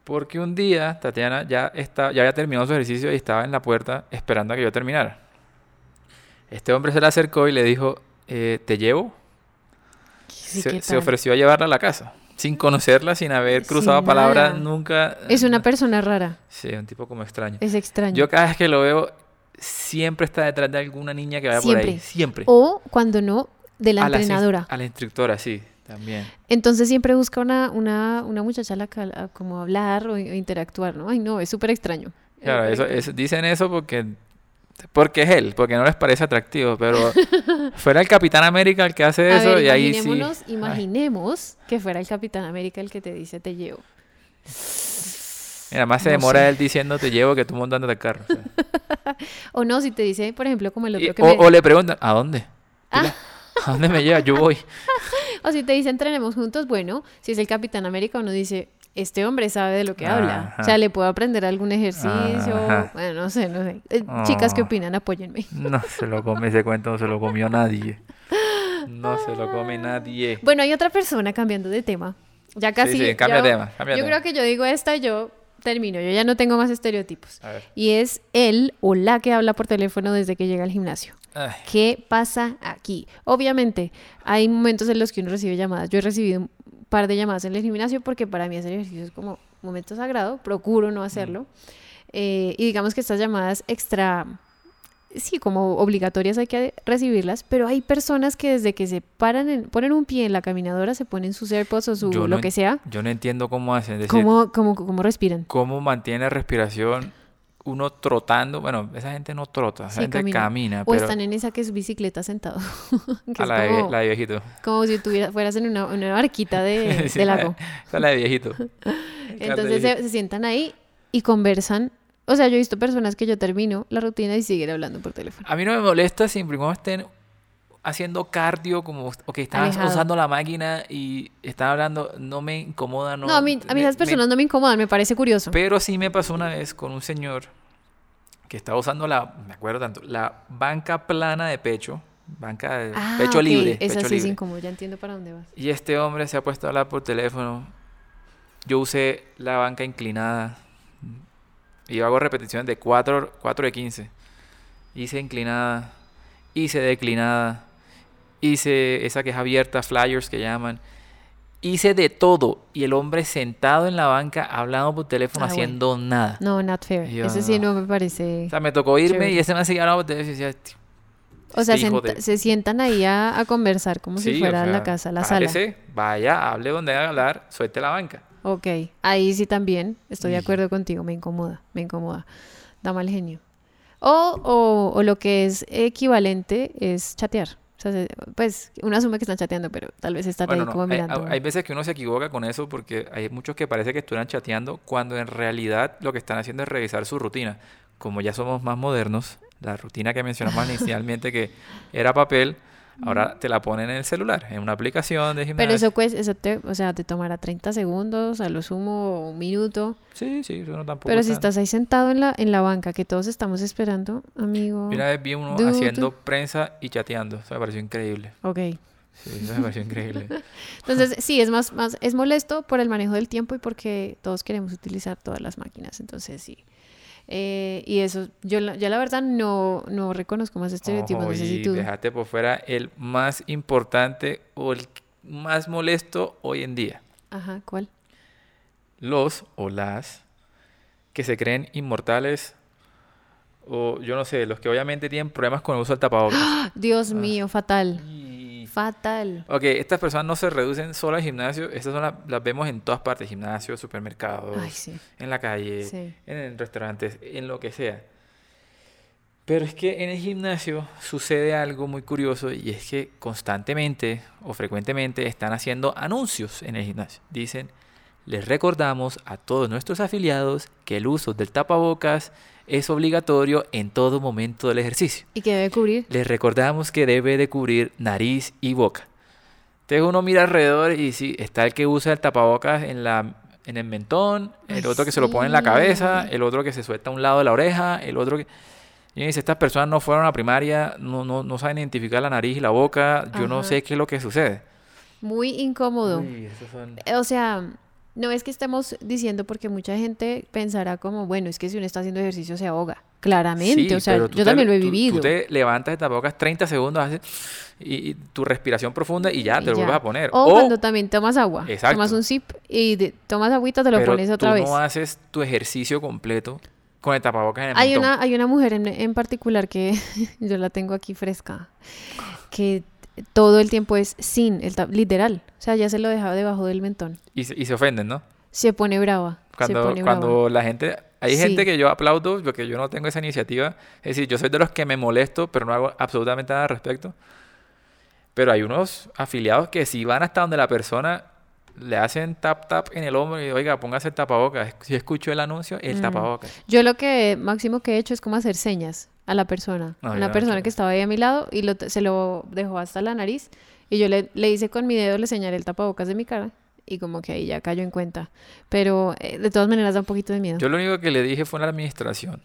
porque un día Tatiana ya, está, ya había terminado su ejercicio y estaba en la puerta esperando a que yo terminara. Este hombre se le acercó y le dijo, eh, ¿te llevo? sí, se, ofreció a llevarla a la casa, sin conocerla, sin haber cruzado Sin palabra nada. nunca. Es una persona rara, Sí, un tipo como extraño. es extraño. Yo cada vez que lo veo, siempre está detrás de alguna niña que vaya por ahí. Siempre. Siempre. O cuando no, de la A entrenadora. A la instructora, sí, también. Entonces siempre busca una, una, una muchacha a la que a como hablar o, interactuar, ¿no? Ay, no, es súper extraño. Claro, súper eso, extraño. eso- dicen eso porque Porque es él, porque no les parece atractivo, pero [LAUGHS] fuera el Capitán América el que hace A eso ver, y ahí sí. Ay, imaginemos que fuera el Capitán América el que te dice te llevo. mira, más se no demora sé. él diciendo te llevo que tú montándote al carro. o sea. [LAUGHS] O no, si te dice, por ejemplo, como el Y- otro que o, me... o le preguntan, ¿a dónde? Ah. ¿A dónde me lleva? Yo voy. [LAUGHS] O si te dice entrenemos juntos, bueno, si es el Capitán América, uno dice, este hombre sabe de lo que habla. O sea, le puedo aprender algún ejercicio. Ajá. Bueno, no sé, no sé. Eh, Chicas, ¿qué Oh. opinan? Apóyenme. No se lo come ese cuento, no se lo comió nadie. No se lo come nadie. Bueno, hay otra persona cambiando de tema. Ya casi. sí, cambia ya- de tema, cambia de yo tema. creo que yo digo esta y yo termino. Yo ya no tengo más estereotipos. A ver. Y es él o la que habla por teléfono desde que llega al gimnasio. Ay, ¿Qué pasa aquí? Obviamente, hay momentos en los que uno recibe llamadas. Yo he recibido un par de llamadas en el gimnasio porque para mí hacer ejercicio es como momento sagrado. Procuro no hacerlo. Eh, y digamos que estas llamadas extra, sí, como obligatorias hay que recibirlas, pero hay personas que desde que se paran, en- ponen un pie en la caminadora, se ponen sus AirPods o su Yo lo no que sea, Yo no entiendo cómo hacen. Decir, cómo, cómo, cómo respiran. cómo mantiene la respiración uno trotando. Bueno, esa gente no trota, esa Sí, gente camina. camina. O pero están en esa que es bicicleta sentado. [LAUGHS] que a es la, de, la de viejito. como si tuviera, fueras en una, una barquita de, [LAUGHS] Sí, de la- lago. Esa es la de viejito. [LAUGHS] Entonces se, se sientan ahí y conversan. O sea, yo he visto personas que yo termino la rutina y siguen hablando por teléfono. A mí no me molesta siempre y cuando estén haciendo cardio, como o que están Alejado. usando la máquina y están hablando, no me incomoda, no. No, a mí, a mí esas personas no me incomodan, me parece curioso. Pero sí me pasó una vez con un señor que estaba usando la, me acuerdo tanto, la banca plana de pecho, banca de Ah, pecho ok, libre, es libre. incómodo, ya entiendo para dónde vas. Y este hombre se ha puesto a hablar por teléfono. Yo usé la banca inclinada. Y yo hago repeticiones de 4, 4 de 15. Hice inclinada. Hice declinada. Hice esa que es abierta, flyers que llaman. Hice de todo. Y el hombre sentado en la banca hablando por teléfono Ah, bueno. haciendo nada. No, not fair. Yo Ese sí no. me parece. O sea, me tocó irme Chévere. y ese me seguía hablando por teléfono y decía, "Tío, O sea, este de- se sientan ahí a, a conversar como si sí, o fuera la casa, la sala. párese, vaya, hable donde haga hablar, suelte la banca. Ok, ahí sí también estoy de acuerdo contigo, me incomoda, me incomoda, da mal genio. O, o, o lo que es equivalente es chatear. O sea, se- pues uno asume que están chateando, pero tal vez Bueno, ahí no, como hay, mirando. hay veces que uno se equivoca con eso porque hay muchos que parece que estuvieran chateando cuando en realidad lo que están haciendo es revisar su rutina. Como ya somos más modernos, la rutina que mencionamos [LAUGHS] inicialmente que era papel, ahora te la ponen en el celular, en una aplicación de gimnasio. Pero eso, pues, eso te, o sea, te tomará 30 segundos, a lo sumo un minuto. Sí, sí, eso no tampoco Pero si estás ahí sentado en la, en la banca, que todos estamos esperando, amigo. Vez vi uno haciendo prensa y chateando, eso me pareció increíble. Ok. Sí, eso me pareció increíble. [LAUGHS] Entonces, sí, es más, más, es molesto por el manejo del tiempo y porque todos queremos utilizar todas las máquinas. Entonces, sí. Eh, y eso, yo la, ya la verdad no, no reconozco más estereotipos. Ojo, no sé si tú. dejaste por fuera el más importante o el más molesto hoy en día. Ajá, ¿cuál? los o las que se creen inmortales o yo no sé, los que obviamente tienen problemas con el uso del tapabocas. [GASPS] Dios mío, fatal. Fatal. Ok, estas personas no se reducen solo al gimnasio, estas son las, las vemos en todas partes, supermercados, Ay, sí. en la calle, Sí. en restaurantes, en lo que sea. Pero es que en el gimnasio sucede algo muy curioso y es que constantemente o frecuentemente están haciendo anuncios en el gimnasio. Dicen, les recordamos a todos nuestros afiliados que el uso del tapabocas es obligatorio en todo momento del ejercicio. ¿Y qué debe cubrir? Les recordamos que debe de cubrir nariz y boca. Entonces uno mira alrededor y sí, está el que usa el tapabocas en, la, en el mentón, el Ay, otro que se lo pone en la cabeza, el otro que se suelta a un lado de la oreja, el otro que... Y dice, estas personas no fueron a primaria, no, no, no saben identificar la nariz y la boca, yo no sé qué es lo que sucede. Muy incómodo. Uy, son- O sea, no es que estemos diciendo porque mucha gente pensará como, bueno, es que si uno está haciendo ejercicio se ahoga. Claramente, Sí, o sea, yo te también lo he vivido. Tú, te levantas el tapabocas 30 segundos, haces y, y tu respiración profunda y ya y te lo vuelves a poner. O, cuando también tomas agua. Exacto. Tomas un sip y de- tomas agüita, te lo pero pones otra tú vez. no haces tu ejercicio completo con el tapabocas en el Hay una, hay una mujer en, en particular que [LAUGHS] yo la tengo aquí fresca, que todo el tiempo es sin, el literal. O sea, ya se lo dejaba debajo del mentón. Y, se, y se ofenden, ¿no? Se pone brava. se Cuando, brava. cuando la gente Hay Sí. gente que yo aplaudo porque yo no tengo esa iniciativa. Es decir, yo soy de los que me molesto, pero no hago absolutamente nada al respecto. Pero hay unos afiliados que si van hasta donde la persona le hacen tap tap en el hombro y oiga, póngase el tapabocas. Si escucho el anuncio, el Mm. tapabocas. Yo lo que máximo que he hecho es como hacer señas a la persona. No, Una no persona que estaba ahí a mi lado y lo, se lo dejó hasta la nariz. Y yo le, le hice con mi dedo, le señalé el tapabocas de mi cara. Y como que ahí ya cayó en cuenta. Pero eh, de todas maneras da un poquito de miedo. Yo lo único que le dije fue a la administración.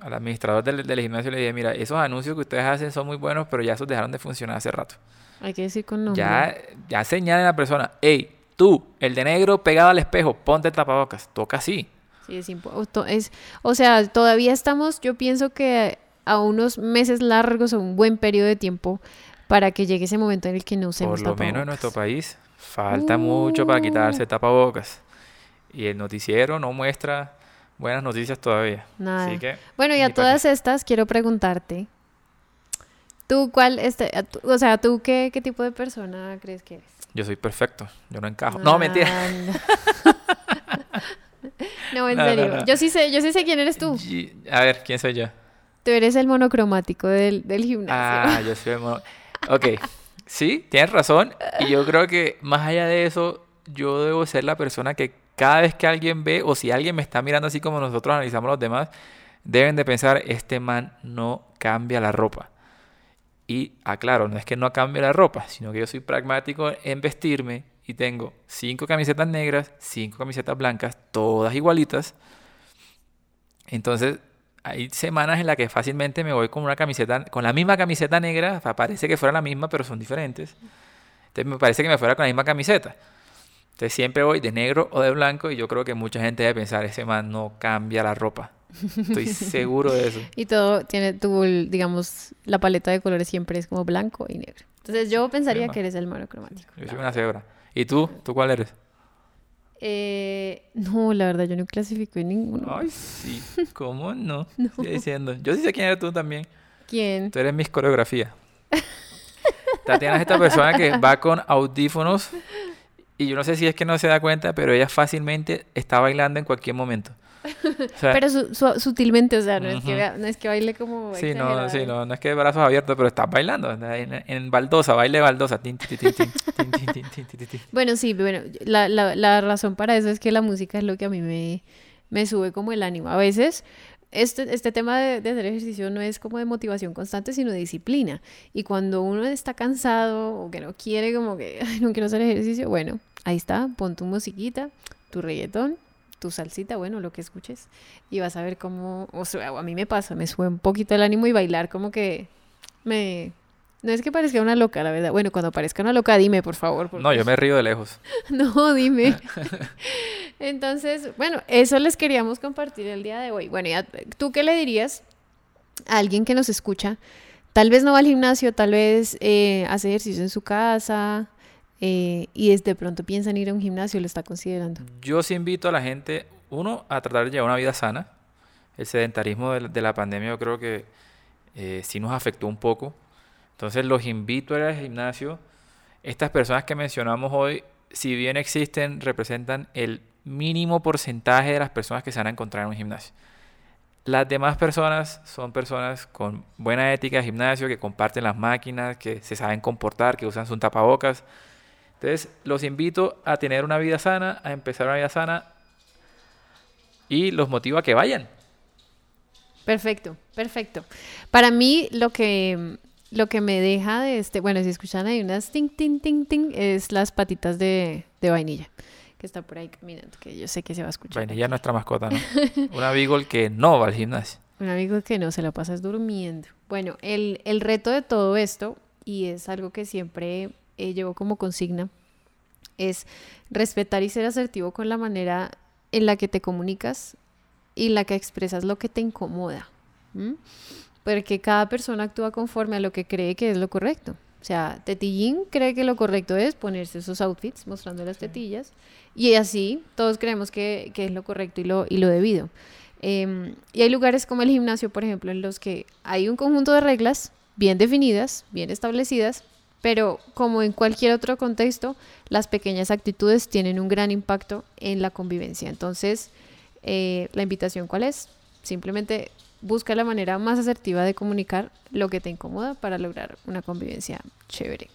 Al administrador del, del gimnasio le dije, mira, esos anuncios que ustedes hacen son muy buenos, pero ya esos dejaron de funcionar hace rato. Hay que decir con nombre. Ya, ya señalen a la persona, hey, tú, el de negro pegado al espejo, ponte el tapabocas. Toca así. Sí, es, es O sea, todavía estamos, yo pienso que a unos meses largos o un buen periodo de tiempo para que llegue ese momento en el que no usemos Por lo menos en nuestro país falta mucho para quitarse Uh. tapabocas. Y el noticiero no muestra buenas noticias todavía. Nada. Así que, Bueno, y a todas estas quiero preguntarte, ¿tú cuál, este, tú- o sea, tú qué, qué tipo de persona crees que eres? yo soy perfecto, yo no encajo. No, mentira. Ah, no. [LAUGHS] No, en No, no, serio. no. Yo sí sé, yo sí sé quién eres tú. Y- A ver, ¿quién soy yo? Tú eres el monocromático del, del gimnasio. Ah, yo soy el mono- Ok, sí, tienes razón. Y yo creo que más allá de eso, yo debo ser la persona que cada vez que alguien ve o si alguien me está mirando así como nosotros analizamos los demás, deben de pensar, este man no cambia la ropa. Y aclaro, no es que no cambie la ropa, sino que yo soy pragmático en vestirme y tengo cinco camisetas negras, cinco camisetas blancas, todas igualitas. Entonces, hay semanas en las que fácilmente me voy con una camiseta, con la misma camiseta negra, pa- parece que fuera la misma, pero son diferentes. Entonces me parece que me fuera con la misma camiseta. Entonces siempre voy de negro o de blanco y yo creo que mucha gente debe pensar, ese man no cambia la ropa. Estoy [LAUGHS] seguro de eso. Y todo tiene tu, digamos, la paleta de colores siempre es como blanco y negro. Entonces yo pensaría que eres el monocromático. Yo soy una cebra. ¿Y tú? ¿Tú cuál eres? Eh, no, la verdad, yo no clasifico en ninguno. Ay, sí. [LAUGHS] ¿Cómo no? Estoy diciendo. Yo sí sé quién eres tú también. ¿Quién? Tú eres mis coreografías. Tatiana es esta persona que va con audífonos y yo no sé si es que no se da cuenta, pero ella fácilmente está bailando en cualquier momento. [LAUGHS] O sea, pero su, su, sutilmente, o sea, no, uh -huh. es que, no, es que, baile como. Sí no, sí, no, no, es que brazos abiertos, pero está bailando. En, en baldosa, baile baldosa. bueno, sí, bueno, la, la, la, razón para eso es que la música es lo que a mí me, me sube como el ánimo. A veces. Este, este tema de, de hacer ejercicio no es como de motivación constante, sino de disciplina. Y cuando uno está cansado o que no quiere, como que Ay, no quiero hacer ejercicio, bueno, ahí está, pon tu musiquita, tu reggaetón, tu salsita, bueno, lo que escuches, y vas a ver cómo, o sea, a mí me pasa, me sube un poquito el ánimo y bailar como que me... No es que parezca una loca, la verdad. Bueno, cuando parezca una loca, dime, por favor. No, yo me río de lejos. [LAUGHS] no, dime. [LAUGHS] Entonces, bueno, eso les queríamos compartir el día de hoy. Bueno, ya, ¿tú qué le dirías a alguien que nos escucha? Tal vez no va al gimnasio, tal vez eh, hace ejercicio en su casa eh, y desde pronto piensa en ir a un gimnasio, lo está considerando. Yo sí invito a la gente, uno, a tratar de llevar una vida sana. El sedentarismo de, de la pandemia yo creo que eh, sí nos afectó un poco. Entonces los invito a ir al gimnasio. Estas personas que mencionamos hoy, si bien existen, representan el mínimo porcentaje de las personas que se van a encontrar en un gimnasio. Las demás personas son personas con buena ética de gimnasio, que comparten las máquinas, que se saben comportar, que usan sus tapabocas. Entonces, los invito a tener una vida sana, a empezar una vida sana y los motivo a que vayan. Perfecto, perfecto. Para mí lo que lo que me deja de este, bueno, si escuchan ahí unas ting ting ting ting es las patitas de, de vainilla que está por ahí caminando, que yo sé que se va a escuchar. Vainilla es nuestra mascota, ¿no? [LAUGHS] Una beagle que no va al gimnasio. Un amigo que no se la pasas durmiendo. Bueno, el, el reto de todo esto, y es algo que siempre eh, llevo como consigna, es respetar y ser asertivo con la manera en la que te comunicas y la que expresas lo que te incomoda. Porque cada persona actúa conforme a lo que cree que es lo correcto. O sea, Tetillín cree que lo correcto es ponerse esos outfits mostrando las tetillas y así todos creemos que, que es lo correcto y lo, y lo debido. Em, y hay lugares como el gimnasio, por ejemplo, en los que hay un conjunto de reglas bien definidas, bien establecidas, pero como en cualquier otro contexto, las pequeñas actitudes tienen un gran impacto en la convivencia. Entonces, Eh, la invitación cuál es? Simplemente busca la manera más asertiva de comunicar lo que te incomoda para lograr una convivencia chévere.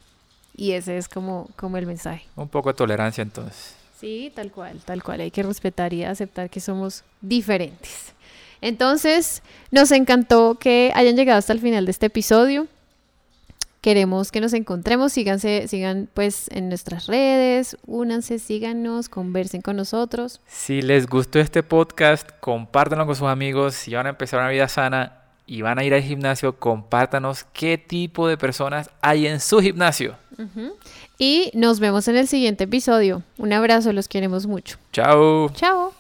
Y ese es como, como el mensaje. Un poco de tolerancia entonces. Sí, tal cual, tal cual. Hay que respetar y aceptar que somos diferentes. Entonces, nos encantó que hayan llegado hasta el final de este episodio. Queremos que nos encontremos, síganse, sigan pues en nuestras redes, únanse, síganos, conversen con nosotros. Si les gustó este podcast, compártanlo con sus amigos. Si van a empezar una vida sana y van a ir al gimnasio, compártanos qué tipo de personas hay en su gimnasio. Y nos vemos en el siguiente episodio. Un abrazo, los queremos mucho. Chao. Chao.